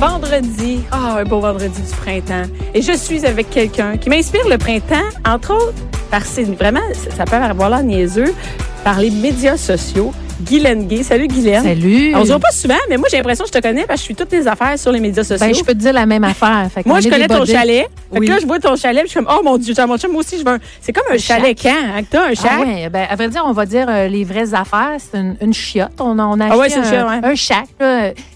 Vendredi, ah, un beau vendredi du printemps. Et je suis avec quelqu'un qui m'inspire le printemps, entre autres, parce que vraiment, ça peut avoir l'air niaiseux, par les médias sociaux. Guylaine Gay. Salut Guylaine. Salut. On se voit pas souvent, mais moi j'ai l'impression que je te connais parce que je suis toutes tes affaires sur les médias sociaux. Ben, je peux te dire la même affaire. Fait moi, je connais ton chalet. Fait Oui. que là, je vois ton chalet, puis je suis comme, oh mon Dieu, mon chum, moi aussi, je veux un. C'est comme un, chalet camp, hein, que t'as, un Ah chalet. ouais, ben, à vrai dire, on va dire euh, les vraies affaires. C'est une, une chiotte. On a, on a Ah acheté un, chiotte, ouais. un shack.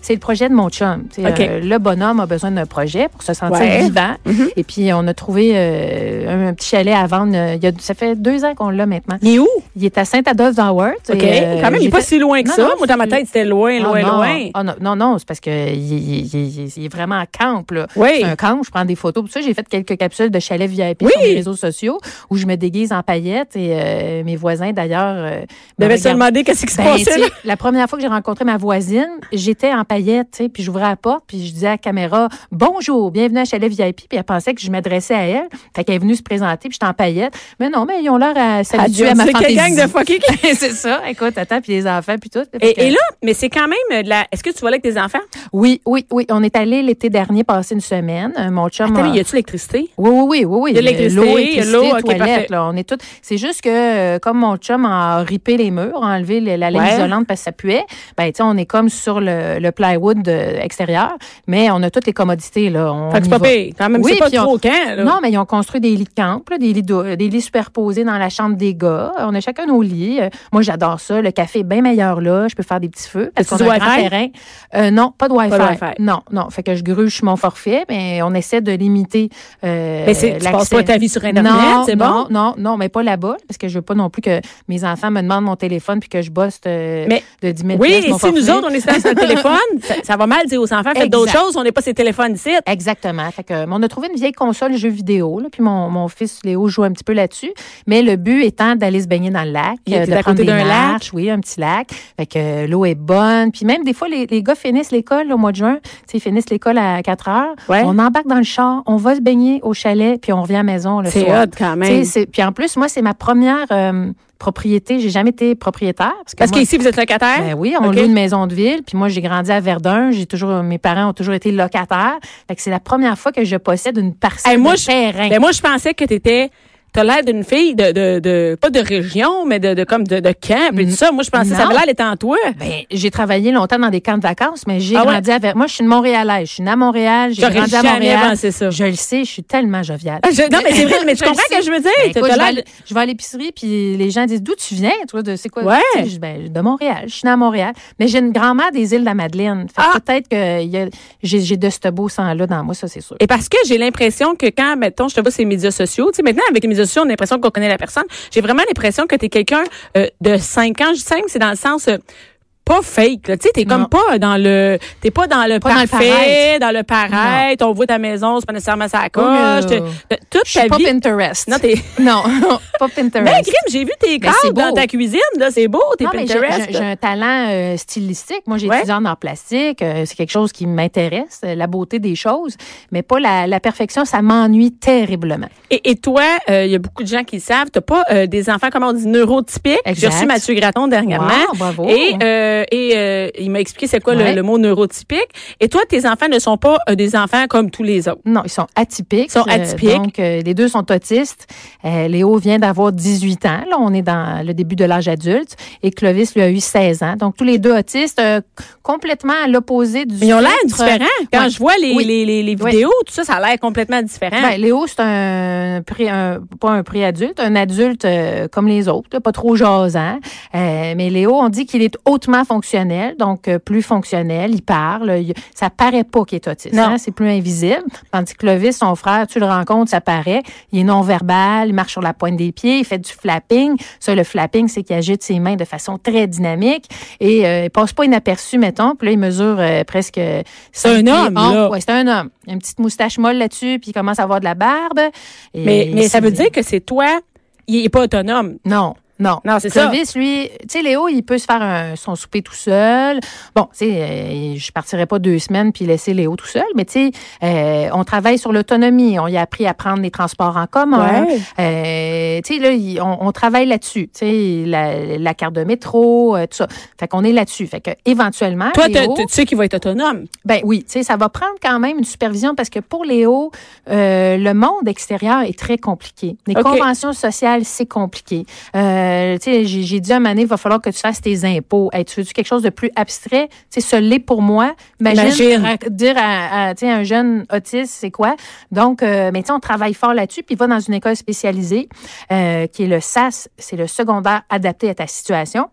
C'est le projet de mon chum. Euh, le bonhomme a besoin d'un projet pour se sentir vivant. Mhm. Et puis, on a trouvé euh, un, petit chalet à vendre. il y a, ça fait deux ans qu'on l'a maintenant. Il est où? Il est à Saint-Adolphe-d'Howard. OK. Quand même, il pas si loin que Non, ça. non, moi, dans ma c'est- tête, c'était loin, Ah loin, non. loin. Ah non, non, non, c'est parce que il, il- il- il est vraiment en camp, là. Oui. C'est un camp, je prends des photos. Pour ça, j'ai fait quelques capsules de chalet VIP Oui. sur les réseaux sociaux où je me déguise en paillettes et euh, mes voisins, d'ailleurs. Euh, me se demander qu'est-ce qui se Ben, passait. là. la première fois que j'ai rencontré ma voisine, j'étais en paillettes, puis j'ouvrais la porte, puis je disais à la caméra Bonjour, bienvenue à Chalet VIP, puis elle pensait que je m'adressais à elle. Fait qu'elle est venue se présenter, puis j'étais en paillettes. Mais non, mais ils ont l'air à s'habituer à ma C'est fantaisie. gang de qui- c'est ça. Écoute, attends, puis les enfants, puis tout. Que- Et, là, mais c'est quand même de la. Est-ce que tu vas là avec tes enfants? oui, oui, oui. On est allé l'été dernier passer une semaine. Euh, Mon chum. Attends, a- mais y a-tu l'électricité? Oui, oui, oui, oui, oui. Il y a de l'électricité, L'eau, toilette, là, on est tout. C'est juste que euh, comme mon chum a ripé les murs, a enlevé le- la laine Ouais. isolante parce que ça puait, ben tu sais, on est comme sur le, le plywood euh, extérieur, mais on a toutes les commodités là. On Fait que c'est pas pire. Quand même, Oui, c'est pas puis on- trop camp, là. Non, mais ils ont construit des lits de camp, là, des, lits de- des lits superposés dans la chambre des gars. On a chacun nos lits. Euh, Moi, j'adore ça. Le café est bien meilleur là. Je peux faire des petits feux. Parce qu'on a un grand Wi-Fi? terrain. Euh, non, pas de Wi-Fi. Pas de Wi-Fi. Non, non. Fait que je gruge mon forfait, mais on essaie de limiter euh, Mais c'est- tu passes pas ta vie sur Internet, non, c'est non, bon? Non, non, mais pas là-bas, parce que je veux pas non plus que mes enfants me demandent mon téléphone puis que je bosse euh, Mais- de 10 000 Oui, et si nous autres, on est sur le téléphone, ça, ça va mal dire aux enfants, faites d'autres choses, on n'est pas ces téléphones ici. Exactement. Fait que, on a trouvé une vieille console jeux vidéo, là, puis mon, mon fils Léo joue un petit peu là-dessus. Mais le but étant d'aller se baigner dans le lac, Il euh, de prendre des marches, oui, un petit lac. Fait que euh, l'eau est bonne. Puis même des fois, les, les gars finissent l'école au mois de juin. Ils finissent l'école à 4 heures. Ouais. On embarque dans le char, on va se baigner au chalet, puis on revient à la maison le C'est soir. hot quand même. c'est- Puis en plus, moi, c'est ma première euh, propriété. J'ai jamais été propriétaire. Parce que Parce moi- qu'ici, vous êtes locataire? ben oui, on OK. loue une maison de ville. Puis moi, j'ai grandi à Verdun. J'ai toujours, mes parents ont toujours été locataires. Fait que c'est la première fois que je possède une parcelle Hey, moi, de je- terrain. Ben, moi, je pensais que tu étais. T'as l'air d'une fille de, de, de, pas de région, mais de, de comme de, de camp et tout ça. Moi, je pensais que ça avait l'air d'être en toi. Ben, j'ai travaillé longtemps dans des camps de vacances, mais j'ai Ah ouais? grandi Ver- Moi, je suis une Montréalaise. Je suis née à Montréal. J'ai J'aurais grandi à jamais Montréal. pensé ça. Je le sais, je suis tellement joviale. Ah, je- non, mais c'est vrai, mais tu comprends ce que je veux dire? Ben, T'as je, vais l'air- aller, je vais à l'épicerie, puis les gens disent d'où tu viens, toi, de c'est quoi? Ouais. Tu sais, je dis, ben, de Montréal. Je suis née à Montréal. Mais j'ai une grand-mère des îles de la Madeleine. Fait que Ah! peut-être que il y a- j'ai j'ai de ce beau sang-là dans moi, ça, c'est sûr. Et parce que j'ai l'impression que quand, mettons, je te vois sur les médias sociaux, tu sais, maintenant, avec les médias on a l'impression qu'on connaît la personne. J'ai vraiment l'impression que tu es quelqu'un euh, de 5 ans. Je dis 5, c'est dans le sens euh, pas fake. là. Tu sais, t'es comme pas dans le, t'es pas dans le Pas dans le parfait, dans le paraître. On voit ta maison, c'est pas nécessairement ça à coche. Toute ta pas vie. Pinterest. Non, t'es. Non, pas Mais Pinterest. Grim, j'ai vu tes Ben, c'est cadres dans ta cuisine, là. C'est beau, tes Non, mais j'ai- Pinterest. j'ai un talent euh, stylistique. Moi, j'ai étudié en art plastique. Euh, c'est quelque chose qui m'intéresse, euh, la beauté des choses. Mais pas la, perfection, ça m'ennuie terriblement. Et, toi, il y a beaucoup de gens qui le savent, t'as pas des enfants, comment on dit, neurotypiques. J'ai reçu Mathieu Graton dernièrement. Wow, bravo. Et, euh, et euh, il m'a expliqué c'est quoi le- Ouais. le, mot neurotypique. Et toi, tes enfants ne sont pas euh, des enfants comme tous les autres? Non, ils sont atypiques. Ils sont atypiques. donc, les deux sont autistes. Léo vient d'avoir 18 ans. Là, on est dans le début de l'âge adulte. Et Clovis, lui, a eu 16 ans. Donc, tous les deux autistes, complètement à l'opposé du Mais ils ont l'air différents. Quand Ouais. je vois les, Oui. les, les, les Oui. vidéos, tout ça, ça a l'air complètement différent. Ben, Léo, c'est un, pré, un pas un pré-adulte, un adulte comme les autres, là, pas trop jasant. Mais Léo, on dit qu'il est hautement fonctionnel, donc euh, plus fonctionnel. Il parle. Il, ça paraît pas qu'il est autiste. Hein, c'est plus invisible. Tandis que Clovis, son frère, tu le rencontres, ça paraît. Il est non-verbal, il marche sur la pointe des pieds, il fait du flapping. Ça, le flapping, c'est qu'il agite ses mains de façon très dynamique et euh, il passe pas inaperçu, mettons. Puis là, il mesure euh, presque... C'est un homme, là. Ouais, c'est un homme. Il a une petite moustache molle là-dessus, puis il commence à avoir de la barbe. Et Mais, mais ça veut dire que c'est toi, il est pas autonome. Non. Non, Non, c'est ça. Clovis, lui, tu sais, Léo, il peut se faire un- son souper tout seul. Bon, tu sais, euh, je partirais pas deux semaines puis laisser Léo tout seul, mais tu sais, euh, on travaille sur l'autonomie. On y a appris à prendre les transports en commun. Ouais. Euh, tu sais, là, il- on, on travaille là-dessus. Tu sais, la, la carte de métro, euh, tout ça. Fait qu'on est là-dessus. Fait que éventuellement, Toi, t'as- Léo, tu sais qu'il va être autonome. ben oui, tu sais, ça va prendre quand même une supervision parce que pour Léo, euh, le monde extérieur est très compliqué. Les conventions sociales, c'est compliqué. Euh, tu sais, j'ai dit à donné, il va falloir que tu fasses tes impôts. Hey, tu veux quelque chose de plus abstrait? Tu sais, ce l'est pour moi. Imagine, Imagine. dire à, tu un jeune autiste, c'est quoi? Donc, euh, mais tu on travaille fort là-dessus, puis il va dans une école spécialisée euh, qui est le SAS, c'est le secondaire adapté à ta situation.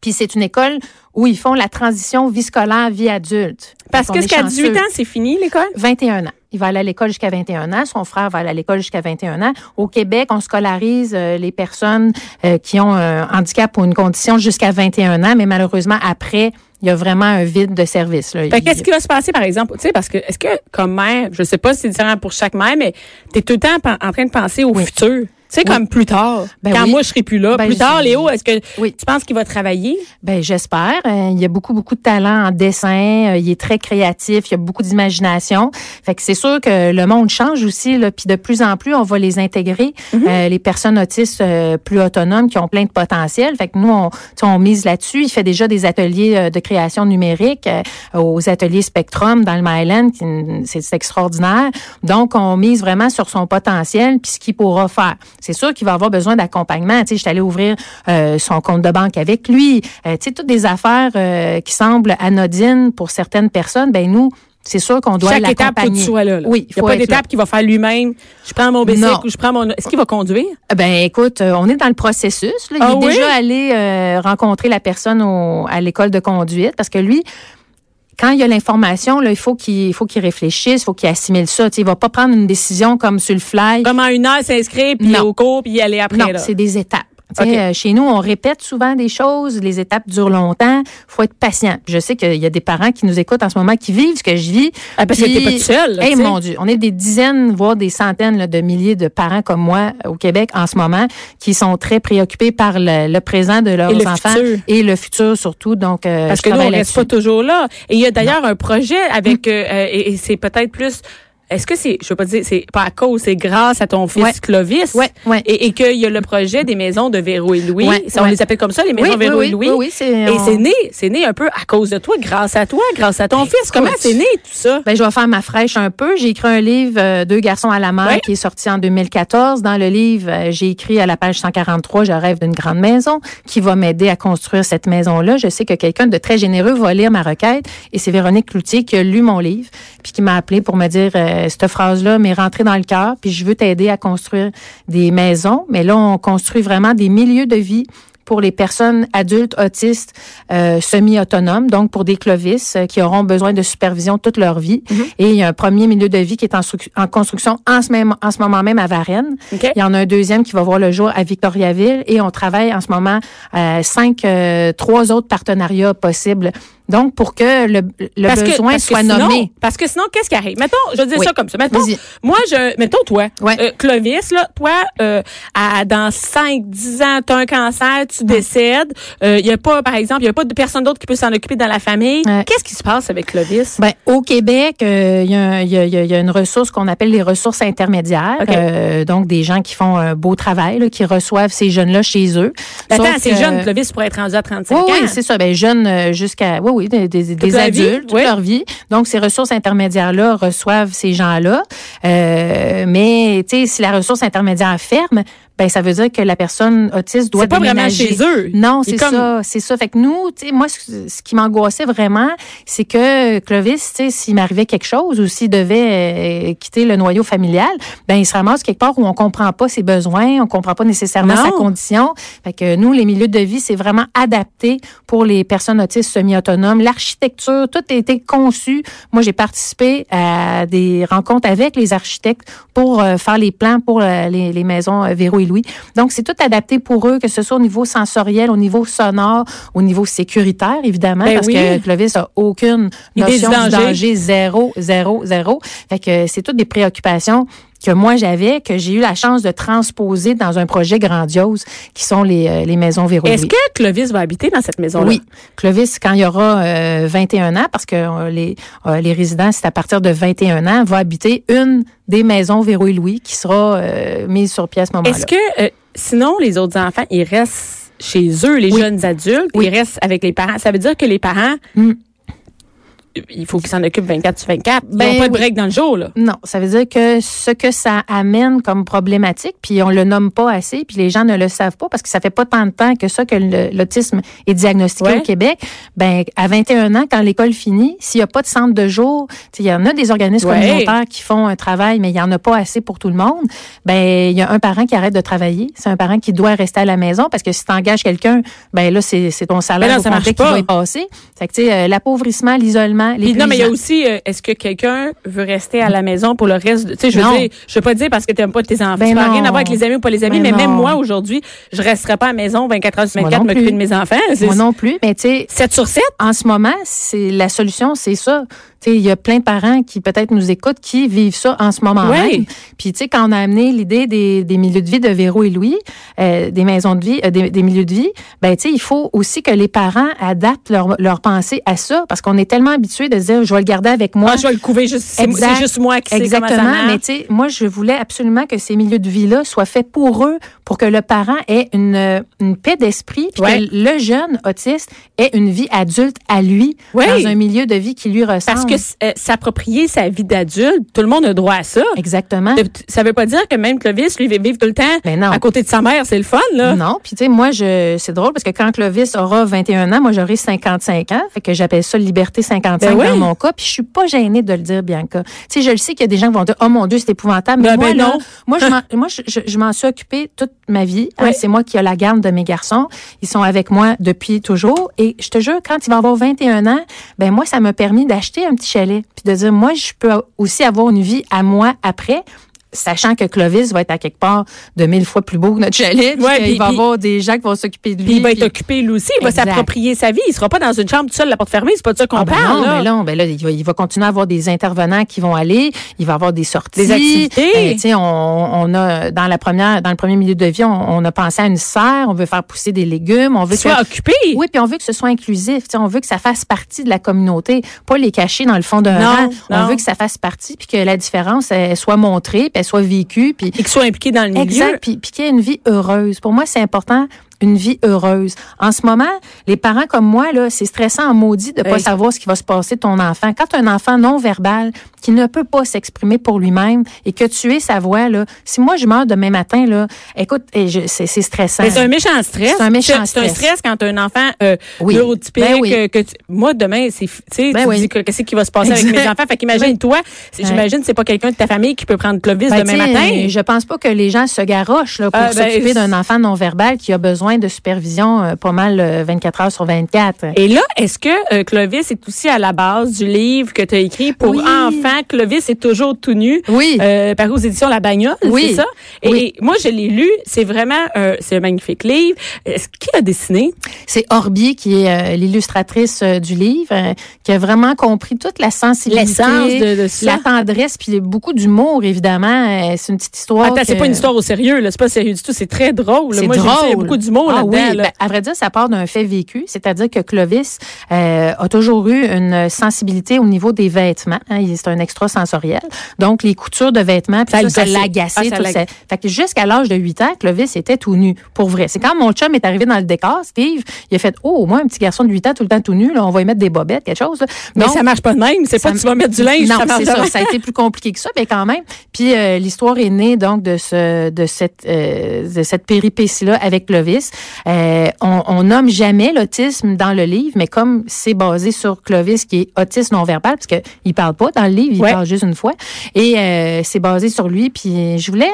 Puis c'est une école où ils font la transition vie scolaire, vie adulte. Parce que est jusqu'à 18 chanceux. ans, c'est fini l'école? 21 ans. Il va aller à l'école jusqu'à 21 ans. Son frère va aller à l'école jusqu'à 21 ans. Au Québec, on scolarise euh, les personnes euh, qui ont un handicap ou une condition jusqu'à 21 ans, mais malheureusement, après, il y a vraiment un vide de service. Là. Fait Il- qu'est-ce qui va se passer, par exemple? Tu sais, parce que, est-ce que, comme mère, je sais pas si c'est différent pour chaque mère, mais t'es tout le temps en train de penser au Oui. futur. Sais, Oui. comme plus tard. Ben quand oui. moi, je serai plus là. Ben, plus tard, Léo, est-ce que Oui. tu penses qu'il va travailler? Ben, j'espère. Euh, il y a beaucoup, beaucoup de talent en dessin. Euh, il est très créatif. Il y a beaucoup d'imagination. Fait que c'est sûr que le monde change aussi. Là, puis de plus en plus, on va les intégrer. Euh, les personnes autistes euh, plus autonomes qui ont plein de potentiel. Fait que nous, on, on mise là-dessus. Il fait déjà des ateliers de création numérique euh, aux ateliers Spectrum dans le Myland. c'est extraordinaire. Donc, on mise vraiment sur son potentiel puis ce qu'il pourra faire. C'est sûr qu'il va avoir besoin d'accompagnement. Tu sais, je suis allée ouvrir euh, son compte de banque avec lui. Euh, tu sais, toutes des affaires euh, qui semblent anodines pour certaines personnes. Ben nous, c'est sûr qu'on doit Chaque étape, faut que l'accompagner. tu sois là. là. Oui, Il n'y a pas d'étape qu'il va faire lui-même. Je prends mon bicycle ou je prends mon. Est-ce qu'il va conduire? Ben écoute, euh, on est dans le processus. là. Il Ah est oui? déjà allé euh, rencontrer la personne au- à l'école de conduite parce que lui, quand il y a l'information, là, il faut qu'il il faut qu'il réfléchisse, il faut qu'il assimile ça. Tu sais, il va pas prendre une décision comme sur le fly. Comment une heure s'inscrire, puis au cours, puis y aller après? non, c'est des étapes. Tu sais, OK. euh, chez nous, on répète souvent des choses, les étapes durent longtemps, faut être patient. Je sais qu'il y a des parents qui nous écoutent en ce moment qui vivent ce que je vis. Ah, parce que t'es pas tout seul, Hey, mon Dieu, on est des dizaines, voire des centaines là, de milliers de parents comme moi euh, au Québec en ce moment qui sont très préoccupés par le, le présent de leurs Et le enfants futur. et le futur surtout. Donc, euh, Parce je que nous, on reste pas toujours là. Et il y a d'ailleurs un projet avec, euh, et, et c'est peut-être plus, est-ce que c'est, je veux pas dire, c'est pas à cause, c'est grâce à ton fils Ouais. Clovis? Ouais, ouais. Et, et qu'il y a le projet des maisons de Véro et Louis. Ça, on les appelle comme ça, les maisons oui, Véro oui, et Louis. oui, oui, c'est- Et on- c'est né, c'est né un peu à cause de toi, grâce à toi, grâce à ton fils. Comment c'est né tout ça? Ben, je vais faire ma fraîche un peu. J'ai écrit un livre, euh, Deux garçons à la mer, qui est sorti en 2014. Dans le livre, euh, j'ai écrit à la page 143, Je rêve d'une grande maison, qui va m'aider à construire cette maison-là. Je sais que quelqu'un de très généreux va lire ma requête et c'est Véronique Cloutier qui a lu mon livre puis qui m'a appelé pour me dire, euh, cette phrase-là m'est rentrée dans le cœur puis je veux t'aider à construire des maisons. Mais là, on construit vraiment des milieux de vie pour les personnes adultes autistes euh, semi-autonomes, donc pour des clovis euh, qui auront besoin de supervision toute leur vie. Et il y a un premier milieu de vie qui est en, en construction en ce, même, en ce moment même à Varennes. OK. Il y en a un deuxième qui va voir le jour à Victoriaville et on travaille en ce moment à cinq, euh, trois autres partenariats possibles. Donc, pour que le, le Parce que- besoin que soit sinon- nommé. Parce que sinon, qu'est-ce qui arrive? Mettons, je vais dire Oui. ça comme ça. Mettons, moi, je, mettons, toi, Ouais. euh, Clovis, là, toi, euh, à, dans 5, 10 ans, tu as un cancer, tu décèdes. Il y a pas, par exemple, il y a pas de personne d'autre qui peut s'en occuper dans la famille. Ouais. Qu'est-ce qui se passe avec Clovis? Ben, au Québec, euh, il y, a un- il y, a, y a- y a une ressource qu'on appelle les ressources intermédiaires. OK. Euh, donc, des gens qui font un beau travail, là, qui reçoivent ces jeunes-là chez eux. Attends, Sauf c'est que- jeune, Clovis pourrait être rendu à 35 Oui, ans. oui, c'est ça. Ben, jeunes euh, jusqu'à, oui, oui, des, des, des la vie, adultes, toute oui. leur vie. Donc, ces ressources intermédiaires-là reçoivent ces gens-là. Euh, mais, tu sais, si la ressource intermédiaire ferme, ben ça veut dire que la personne autiste doit C'est pas vraiment chez eux. Non, c'est comme- ça, c'est ça. Fait que nous, tu sais, moi, ce, qui m'angoissait vraiment, c'est que Clovis, tu sais, s'il m'arrivait quelque chose ou s'il devait euh, quitter le noyau familial, ben il se ramasse quelque part où on comprend pas ses besoins, on comprend pas nécessairement Non. sa condition. Fait que nous, les milieux de vie, c'est vraiment adapté pour les personnes autistes semi-autonomes. L'architecture, tout a été conçu. Moi, j'ai participé à des rencontres avec les architectes pour euh, faire les plans pour euh, les, les maisons euh, Donc, c'est tout adapté pour eux, que ce soit au niveau sensoriel, au niveau sonore, au niveau sécuritaire, évidemment, Ben parce oui. que Clovis a aucune notion du danger. danger, zéro, zéro, zéro. Fait que c'est toutes des préoccupations que moi j'avais, que j'ai eu la chance de transposer dans un projet grandiose qui sont les, euh, les maisons Véro Est-ce que Clovis va habiter dans cette maison-là? Oui, Clovis, quand il y aura euh, 21 ans, parce que euh, les, euh, les résidents, c'est à partir de 21 ans, va habiter une des maisons Véro et Louis qui sera euh, mise sur pied à ce moment-là. Est-ce que, euh, sinon, les autres enfants, ils restent chez eux, les Oui. jeunes adultes, Oui. ils restent avec les parents? Ça veut dire que les parents, Mm. Il faut qu'ils s'en occupent 24 sur 24. Ils Ben n'ont pas de oui. break dans le jour, là. Non, ça veut dire que ce que ça amène comme problématique, puis on le nomme pas assez, puis les gens ne le savent pas parce que ça fait pas tant de temps que ça que l'autisme est diagnostiqué Ouais. au Québec. Ben à 21 ans, quand l'école finit, s'il y a pas de centre de jour, tu sais, il y en a des organismes Ouais. communautaires qui font un travail, mais il y en a pas assez pour tout le monde. Ben il y a un parent qui arrête de travailler, c'est un parent qui doit rester à la maison parce que si tu engages quelqu'un, ben là c'est ton salaire Ben non, au ça marche qui va y passer. Fait que tu sais euh, l'appauvrissement, l'isolement, Puis non, mais il y a aussi, euh, est-ce que quelqu'un veut rester à la maison pour le reste? de- Tu sais, je veux Non. dire, je veux pas dire parce que tu n'aimes pas tes enfants. Ben ça n'a rien à voir avec les amis ou pas les amis, Ben mais même moi, aujourd'hui, je resterai pas à la maison 24 heures sur Moi 24 non m'occuper de mes enfants. Moi non plus, mais tu sais 7 sur 7? en ce moment, c'est la solution, c'est ça. Sais, il y a plein de parents qui peut-être nous écoutent qui vivent ça en ce moment Ouais. même. Puis tu sais, quand on a amené l'idée des, des milieux de vie de Véro et Louis, euh, des maisons de vie, euh, des, des milieux de vie, ben tu sais, il faut aussi que les parents adaptent leur, leur pensée à ça, parce qu'on est tellement habitué de dire, je vais le garder avec moi. Ah, je vais le couver juste, c'est juste moi qui sais comment ça Exactement. Mais tu sais, moi, je voulais absolument que ces milieux de vie-là soient faits pour eux, pour que le parent ait une, une paix d'esprit, puis Ouais. que le jeune autiste ait une vie adulte à lui, dans un milieu de vie qui lui ressemble. Parce que euh, s'approprier sa vie d'adulte, tout le monde a droit à ça. Exactement. Ça veut pas dire que même Clovis, lui, va vivre tout le temps Ben non. à côté de sa mère. C'est le fun, là. Non, puis tu sais, moi, je, c'est drôle parce que quand Clovis aura 21 ans, moi, j'aurai 55 ans. Fait que j'appelle ça liberté 55 Ben oui. dans mon cas. Puis je suis pas gênée de le dire, Bianca. Tu sais, je le sais qu'il y a des gens qui vont dire, oh mon Dieu, c'est épouvantable. Mais Ben, moi, ben là, non. moi, je m'en, moi, je, je- je m'en suis occupée toute ma vie. Hein, Ouais. c'est moi qui ai la garde de mes garçons. Ils sont avec moi depuis toujours. Et je te jure, quand il va avoir 21 ans, ben moi, ça m'a permis d'acheter un petit chalet. Puis de dire, moi, je peux aussi avoir une vie à moi après. Sachant que Clovis va être à quelque part de mille fois plus beau que notre chalet, puis Ouais, puis- va puis- avoir des gens qui vont s'occuper de lui. Puis il va être occupé lui aussi, il va s'approprier sa vie. Il sera pas dans une chambre tout seul, la porte fermée. C'est pas de ça qu'on Ah ben parle. non, là. ben non, ben là, il va, il va continuer à avoir des intervenants qui vont aller, il va avoir des sorties, Des activités. Ben, on, on a dans la première, dans le premier milieu de vie, on, on a pensé à une serre, on veut faire pousser des légumes, on veut Soit que, occupé. oui, puis on veut que ce soit inclusif, on veut que ça fasse partie de la communauté, pas les cacher dans le fond d'un rang. On non. veut que ça fasse partie, puis que la différence elle soit montrée, puis elle soit vécue, puis Et qu'il soit impliqué dans le milieu. Exact. Puis, puis qu'il y ait une vie heureuse. Pour moi, c'est important une vie heureuse. En ce moment, les parents comme moi, là, c'est stressant en maudit de pas Oui. savoir ce qui va se passer de ton enfant. Quand un enfant non verbal qui ne peut pas s'exprimer pour lui-même et que tu es sa voix, là, si moi je meurs demain matin, là, écoute, je- c'est stressant. Mais c'est un méchant stress. C'est un méchant C'est un stress. stress quand un enfant euh, Oui. neurotypique. Ben oui. euh, que tu- moi, demain, c'est, tu sais, Ben tu oui. dis que qu'est-ce qui va se passer avec mes enfants? Fait qu'imagine, toi, c'est- Ouais. j'imagine, c'est pas quelqu'un de ta famille qui peut prendre Clovis Ben, demain matin. Je pense pas que les gens se garochent là, pour ben, s'occuper d'un enfant non verbal qui a besoin de supervision euh, pas mal euh, 24 heures sur 24. Et là, est-ce que euh, Clovis est aussi à la base du livre que tu as écrit pour Oui. enfants? Clovis est toujours tout nu. Oui. Euh, paru aux éditions La Bagnole, Oui. c'est ça? Et Oui. moi, je l'ai lu. C'est vraiment euh, c'est un magnifique livre. Est-ce qui a dessiné? C'est Orbi qui est euh, l'illustratrice euh, du livre, euh, qui a vraiment compris toute la sensibilité, de- de ça. la tendresse, puis beaucoup d'humour évidemment. Euh, c'est une petite histoire. Attends, c'est que- pas une histoire au sérieux, là. C'est pas sérieux du tout. C'est très drôle. C'est Moi, drôle. a beaucoup d'humour ah, là-dedans. Oui, là. ben, à vrai dire, ça part d'un fait vécu, c'est-à-dire que Clovis euh, a toujours eu une sensibilité au niveau des vêtements. hein. C'est un extrasensoriel. Donc, les coutures de vêtements, puis Ça l'agaçait. Ah, ça l'agaçait. ça. Fait que jusqu'à l'âge de 8 ans, Clovis était tout nu, pour vrai. C'est quand mon chum est arrivé dans le décor, Steve, il a fait, oh, moi, un petit garçon de 8 ans tout le temps tout nu, là, on va y mettre des bobettes, quelque chose. là. Mais ça marche pas de même. C'est pas que tu vas mettre du linge. non, c'est ça. Ça a été plus compliqué que ça, mais quand même. Puis euh, l'histoire est née donc de ce de cette euh, de cette péripétie-là avec Clovis. Euh, on, on nomme jamais l'autisme dans le livre, mais comme c'est basé sur Clovis qui est autiste non verbal, parce que il parle pas dans le livre, il Ouais. parle juste une fois, et euh, c'est basé sur lui. Puis je voulais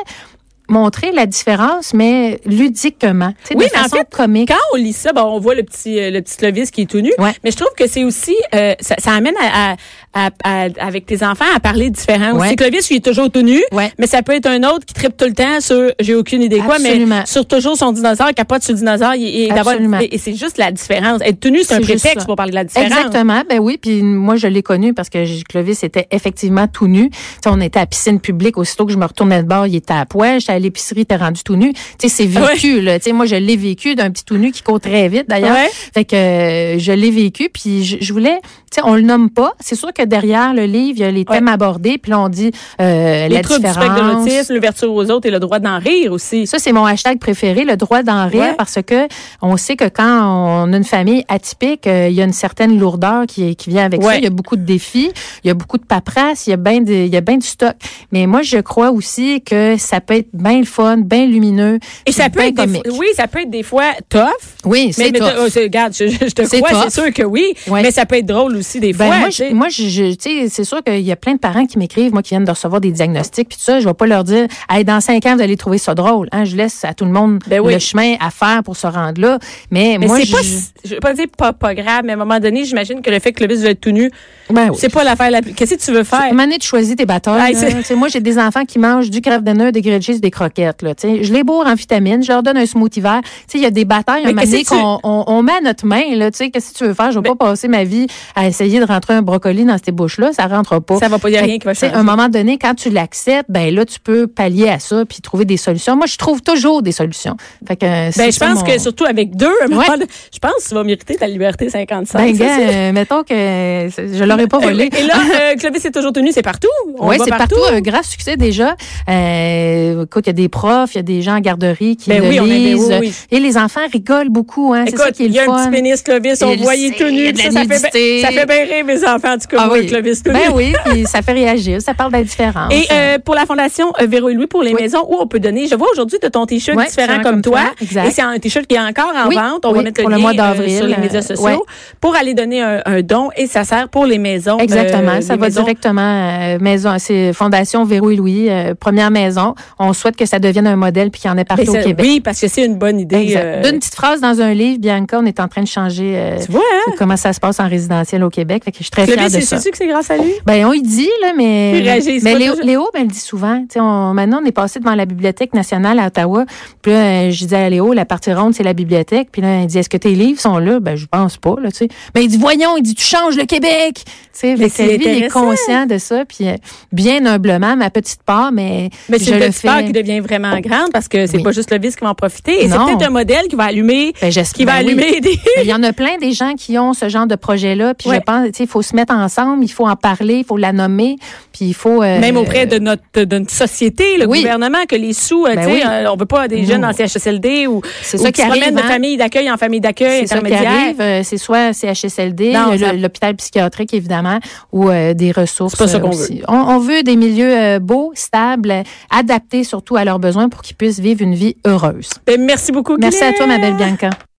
montrer la différence, mais ludiquement, Oui, de mais en fait, comique. Quand on lit ça, bon, on voit le petit, euh, le petit Clovis qui est tout nu. Ouais. Mais je trouve que c'est aussi, euh, ça, ça amène à, à- à- à- avec tes enfants à parler différent. Ouais. aussi. Clovis, il est toujours tout nu. Ouais. Mais ça peut être un autre qui tripe tout le temps sur, j'ai aucune idée quoi, mais Absolument. sur toujours son dinosaure, capote sur le dinosaure, et, et Absolument. et, c'est juste la différence. Être tout nu, c'est un prétexte ça. pour parler de la différence. Exactement, ben oui, puis moi je l'ai connu parce que Clovis était effectivement tout nu. On était à la piscine publique, aussitôt que je me retournais de bord, il était à poil, j'étais à l'épicerie, il était rendu tout nu. Tu sais, c'est vécu là, tu sais, moi je l'ai vécu d'un petit tout nu qui court très vite d'ailleurs. Ouais. Fait que euh, je l'ai vécu puis je, je voulais, tu sais, on le nomme pas, c'est sûr que derrière le livre, il y a les thèmes abordés, puis là on dit euh, Les la troubles du spectre de l'autisme, l'ouverture aux autres et le droit d'en rire aussi. Ça, c'est mon hashtag préféré, le droit d'en rire, Ouais. parce que on sait que quand on a une famille atypique, euh, il y a une certaine lourdeur qui, qui vient avec ça. Il y a beaucoup de défis, il y a beaucoup de paperasse, il y a bien de, il y a bien du stock. Mais moi, je crois aussi que ça peut être bien le fun, bien lumineux. Et ça peut être des, comique. oui, ça peut être des fois tough. Oui, Mais, c'est mais tough. t'as- oh, regarde, je, je te crois, c'est sûr que oui. Mais ça peut être drôle aussi des Ben, fois. moi, tu sais. je, moi, je, je- c'est sûr qu'il y a plein de parents qui m'écrivent, moi, qui viennent de recevoir des diagnostics, puis tout ça, je vais pas leur dire, hey, dans cinq ans, vous allez trouver ça drôle. Hein, je laisse à tout le monde Ben oui. le chemin à faire pour se rendre là. Mais, Mais moi, c'est je, pas, je veux pas dire pas, pas grave, mais à un moment donné, j'imagine que le fait que Clovis veut être tout nu, ben oui. c'est pas l'affaire la plus. Qu'est-ce que tu veux faire? Une année, tu choisis tes batailles. Moi, j'ai des enfants qui mangent du craft dinner, des grilled cheese, des croquettes. Là, tu sais. je les bourre en vitamines, je leur donne un smoothie vert. Tu sais, Il y a des batailles Mais qu'on on, on met à notre main. Là, tu sais, Qu'est-ce que tu veux faire? Je vais pas passer ma vie à essayer de rentrer un brocoli dans ces bouches-là. Ça rentre pas. Ça va pas, y a Fait rien qui va changer. À un moment donné, quand tu l'acceptes, ben là, tu peux pallier à ça puis trouver des solutions. Moi, je trouve toujours des solutions. Fait que, euh, c'est Ben, je pense mon- que surtout avec deux, Ouais. je pense que tu vas mériter ta liberté 55. Ben, gars, c'est- euh, mettons que euh, je l'aurais pas volé. Et là, euh, Clovis est toujours tenu, c'est partout. Oui, c'est partout. un grand succès déjà. Euh, écoute, il y a des profs, il y a des gens en garderie qui Ben le oui, ben lisent. oui, oui. Et les enfants rigolent beaucoup. Hein, c'est ça Écoute, qui est il y a un petit pénis Clovis, on sait, tout nu. Ça, ça fait, ça fait bien rire mes enfants, en tout cas, Ah oui. Ben oui, puis ça fait réagir. Ça parle d'être différent. Et euh, pour la fondation euh, Véro et Louis pour les Oui. maisons, où on peut donner, je vois aujourd'hui de ton t-shirt différent différent comme toi. exact. Et c'est un t-shirt qui est encore en vente. On va mettre le pour le lien mois euh, d'avril, sur les médias euh, sociaux ouais. pour aller donner un, un don et ça sert pour les maisons. Exactement, euh, ça va maisons. directement maison, c'est Fondation Véro et Louis, première maison. On souhaite que ça devienne un modèle puis qu'il y en ait partout au Québec. Oui, parce que c'est une bonne idée. D'une petite phrase dans un livre, Bianca, on est en train de changer tu vois, hein? comment ça se passe en résidentiel au Québec. Fait que je suis très fière de ça. Que c'est grâce à lui? Ben, on y dit, là, mais. Il réagit, mais Léo, Léo, ben, le dit souvent. On, maintenant, on est passé devant la Bibliothèque nationale à Ottawa. Puis là, euh, je disais à Léo, la partie ronde, c'est la bibliothèque. Puis là, il dit, est-ce que tes livres sont là? Ben, je pense pas, là, tu sais. Ben, il dit, voyons, il dit, tu changes le Québec! Tu sais, Mais c'est lui, il est conscient de ça. Puis, euh, bien humblement, ma petite part, mais. Mais c'est une petite part qui devient vraiment grande parce que c'est Oui. pas juste le vice qui va en profiter. Et c'est peut-être un modèle qui va allumer, Ben, j'espère- qui va oui. allumer des. Il y en a plein des gens qui ont ce genre de projet-là. Puis Ouais. je pense, tu sais, il faut se mettre ensemble, il faut en parler, il faut la nommer, puis il faut. euh, Même auprès de notre, de notre société, le Oui. gouvernement, que les sous, euh, Ben oui. euh, on veut pas des jeunes Non. en CHSLD ou, C'est ça qui se arrive, de hein. famille d'accueil en famille d'accueil intermédiaire. euh, C'est soit CHSLD, l'hôpital psychiatrique, évidemment, ou euh, des ressources. C'est pas ça euh, qu'on aussi. On, on veut des milieux euh, beaux, stables, euh, adaptés surtout à leurs besoins pour qu'ils puissent vivre une vie heureuse. Ben, merci beaucoup, Merci à Claire. toi, ma belle Bianca.